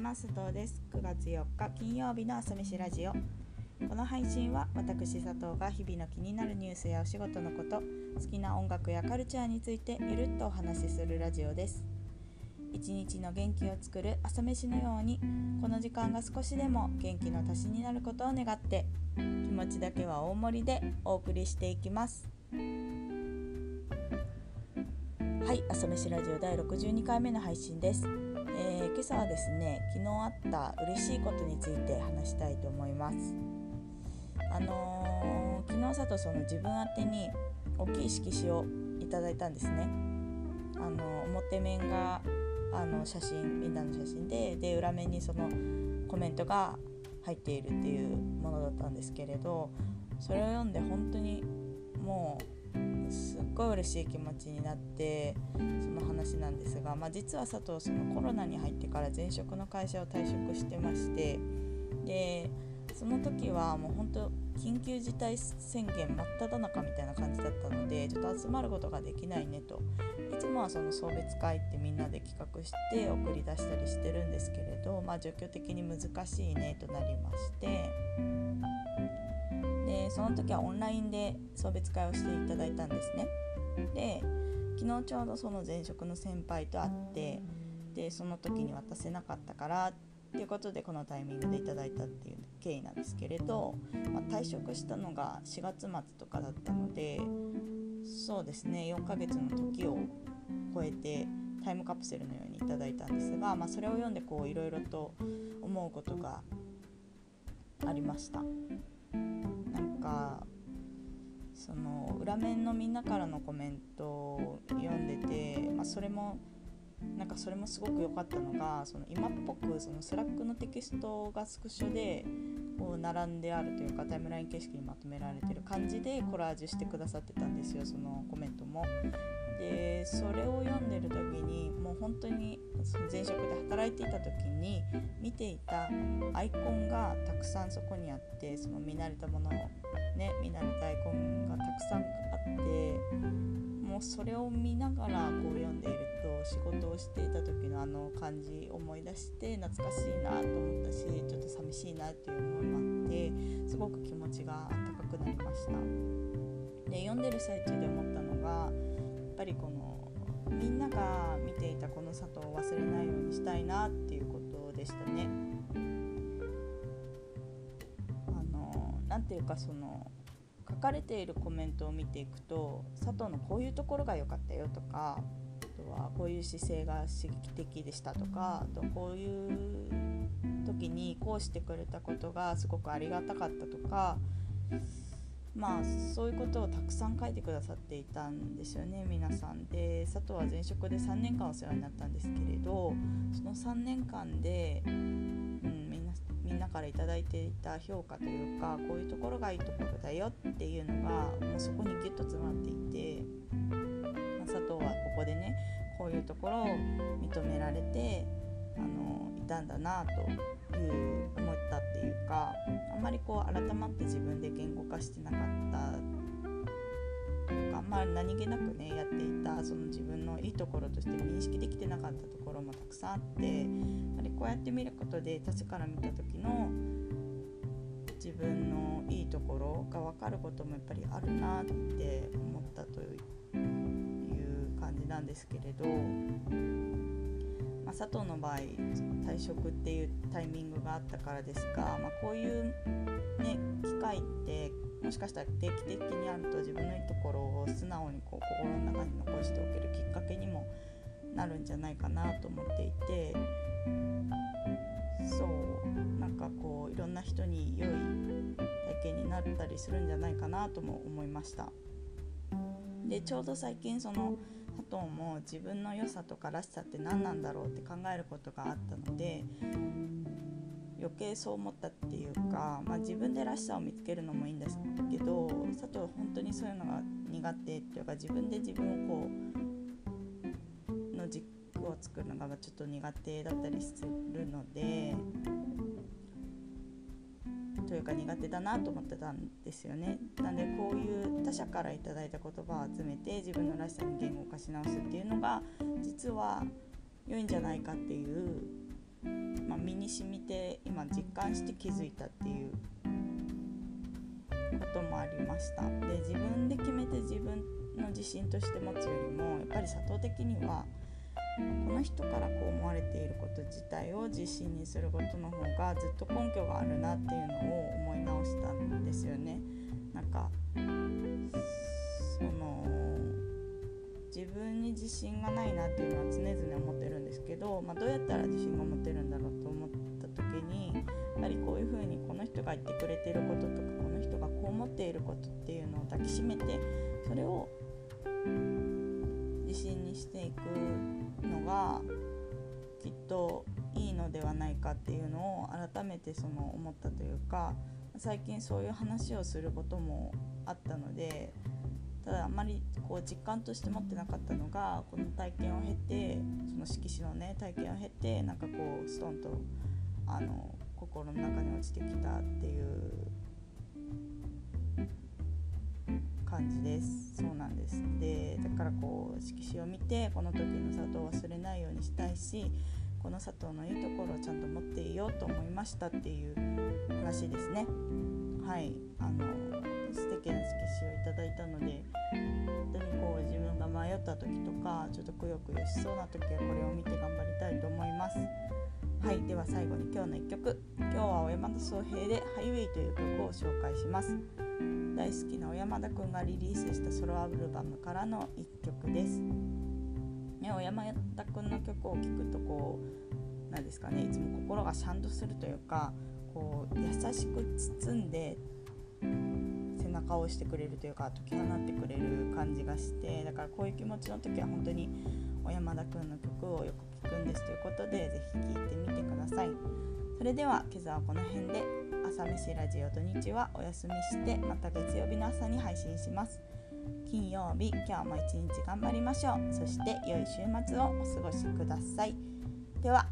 ます。佐藤です。9月4日金曜日の朝飯ラジオ。この配信は私佐藤が日々の気になるニュースやお仕事のこと好きな音楽やカルチャーについてゆるっとお話しするラジオです。一日の元気を作る朝飯のようにこの時間が少しでも元気の足しになることを願って気持ちだけは大盛りでお送りしていきます。はい朝飯ラジオ第62回目の配信です、えー、今朝はですね昨日あった嬉しいことについて話したいと思います。あのー、昨日さとその自分宛に大きい色紙をいただいたんですね。あの表面があの写真みんなの写真でで裏面にそのコメントが入っているっていうものだったんですけれどそれを読んで本当にもうすっごい嬉しい気持ちになってその話なんですが、まあ、実は佐藤そのコロナに入ってから前職の会社を退職してましてでその時はもう本当緊急事態宣言真っ只中みたいな感じだったのでちょっと集まることができないねといつもはその送別会ってみんなで企画して送り出したりしてるんですけれど、まあ、状況的に難しいねとなりまして。でその時はオンラインで送別会をしていただいたんですねで昨日ちょうどその前職の先輩と会ってでその時に渡せなかったからっていうことでこのタイミングでいただいたっていう経緯なんですけれど、まあ、退職したのが4月末とかだったのでそうですね4ヶ月の時を超えてタイムカプセルのようにいただいたんですが、まあ、それを読んでいろいろと思うことがありました。なんかその裏面のみんなからのコメントを読んでて、まあ、それもなんかそれもすごく良かったのがその今っぽくその Slack のテキストがスクショでこう並んであるというかタイムライン形式にまとめられてる感じでコラージュしてくださってたんですよそのコメントも。でそれを読んでる時にもう本当に前職で働いていた時に見ていたアイコンがたくさんそこにあってその見慣れたものをね見慣れたアイコンがたくさんあってもうそれを見ながらこう読んでいると仕事をしていた時のあの感じ思い出して懐かしいなと思ったしちょっと寂しいなっていう思いもあってすごく気持ちが温かくなりました。で読んでる最中で思ったのがぱりこのみんなが見ていたこの里を忘れないようにしたいなっていうことでしたね。あのなんていうかその書かれているコメントを見ていくと佐藤のこういうところが良かったよとかあとはこういう姿勢が刺激的でしたとかあとこういう時にこうしてくれたことがすごくありがたかったとかまあそういうことをたくさん書いてくださっていたんですよね皆さんで。佐藤は前職で3年間お世話になったんですけれどその3年間で、うん、みんなみんなから頂いていた評価というかこういうところがいいところだよっていうのがもうそこにギュッと詰まっていて、まあ、佐藤はここでねこういうところを認められてあのいたんだなという思ったっていうかあんまりこう改まって自分で言語化してなかったとかまり何気なくねやっていたその自分のいいところとして認識できてなかったところもたくさんあってやはりこうやって見ることで他者から見た時の自分のいいところが分かることもやっぱりあるなって思ったという感じなんですけれど。まあ、佐藤の場合退職っていうタイミングがあったからですが、まあ、こういう、ね、機会ってもしかしたら定期的にあると自分のいいところを素直にこう心の中に残しておけるきっかけにもなるんじゃないかなと思っていてそうなんかこういろんな人に良い体験になったりするんじゃないかなとも思いました。でちょうど最近その佐藤も自分の良さとからしさって何なんだろうって考えることがあったので余計そう思ったっていうか、まあ、自分でらしさを見つけるのもいいんですけど佐藤は本当にそういうのが苦手っていうか自分で自分をこうの軸を作るのがちょっと苦手だったりするのでというか苦手だなと思ってたんですよね。なんでこういう他者から頂いた言葉を集めて自分のらしさに言語化し直すっていうのが実は良いんじゃないかっていうまあ、身に染みて今実感して気づいたっていうこともありましたで自分で決めて自分の自信として持つよりもやっぱり佐藤的にはこの人からこう思われていること自体を自信にすることの方がずっと根拠があるなっていうのを思い直したんですよね。なんかその自分に自信がないなっていうのは常々思ってるんですけど、まあ、どうやったら自信が持てるんだろうと思った時にやっぱりこういうふうにこの人が言ってくれてることとかこの人がこう思っていることっていうのを抱きしめてそれを自信にしていくのがきっといいのではないかっていうのを改めてその思ったというか最近そういう話をすることもあったのでただあんまりこう実感として持ってなかったのがこの体験を経てその色紙のね体験を経てなんかこうストンとあの心の中に落ちてきたっていう感じです。そうなんです。でだからこう色紙を見てこの時の佐藤を忘れないようにしたいしこの佐藤のいいところをちゃんと持っていようと思いましたっていう話ですね。はい。あの素敵な色紙をいただいたので本当にこう自分が迷った時とかちょっとくよくよしそうな時はこれを見て頑張りたいと思います。はいでは最後に今日の1曲今日は小山田宗平で「ハイウェイ」という曲を紹介します大好きな小山田くんがリリースしたソロアルバムからの1曲です。ね、小山田くんの曲を聴くとこうなんですかねいつも心がシャンとするというかこう優しく包んで背中をしてくれるというか解き放ってくれる感じがしてだからこういう気持ちの時は本当に小山田くんの曲をよく聴くんですということで是非聴いてみてください。それでは今朝はこの辺で朝飯ラジオ土日はお休みしてまた月曜日の朝に配信します。金曜日今日も一日頑張りましょう。そして良い週末をお過ごしください。では